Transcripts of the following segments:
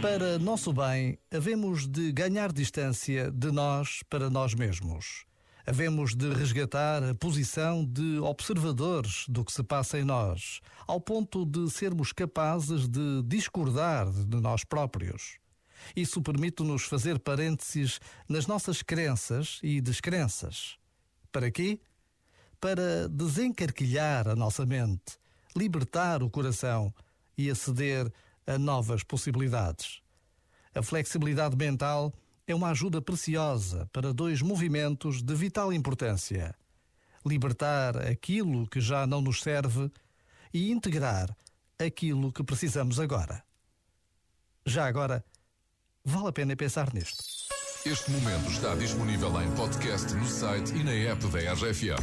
Para nosso bem, havemos de ganhar distância de nós para nós mesmos. Havemos de resgatar a posição de observadores do que se passa em nós, ao ponto de sermos capazes de discordar de nós próprios. Isso permite-nos fazer parênteses nas nossas crenças e descrenças. Para quê? Para desencarquilhar a nossa mente, libertar o coração e aceder a novas possibilidades. A flexibilidade mental é uma ajuda preciosa para dois movimentos de vital importância: libertar aquilo que já não nos serve e integrar aquilo que precisamos agora. Já agora, vale a pena pensar nisto. Este momento está disponível em podcast no site e na app da RFM.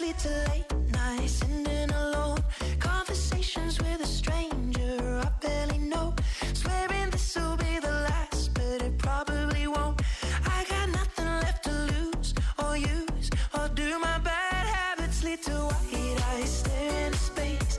lead to late nights alone. Conversations with a stranger I barely know. Swearing this will be the last, but it probably won't. I got nothing left to lose or use or do. My bad habits lead to white eyes stare into space,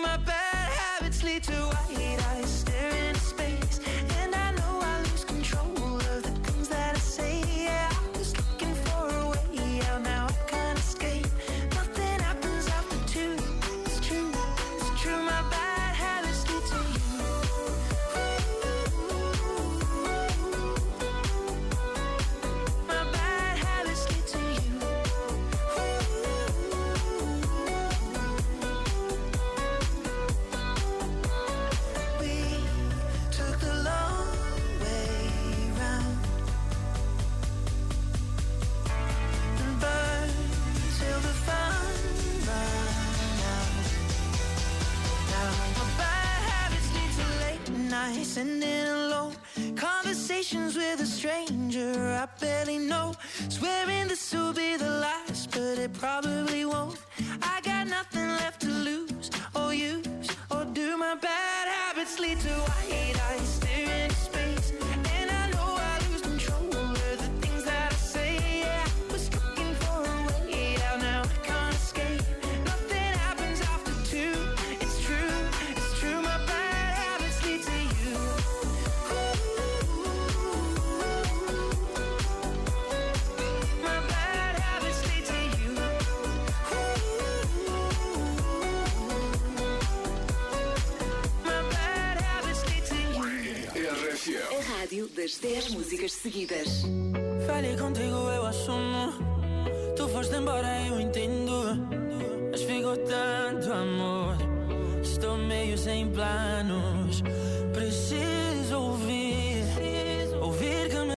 My bad habits lead to white eyes nights ending alone. Conversations with a stranger I barely know. Swearing this will be the last, but it probably A rádio das 10 músicas seguidas. Falhei contigo, eu assumo. Tu foste embora, eu entendo. Mas ficou tanto amor. Estou meio sem planos. Preciso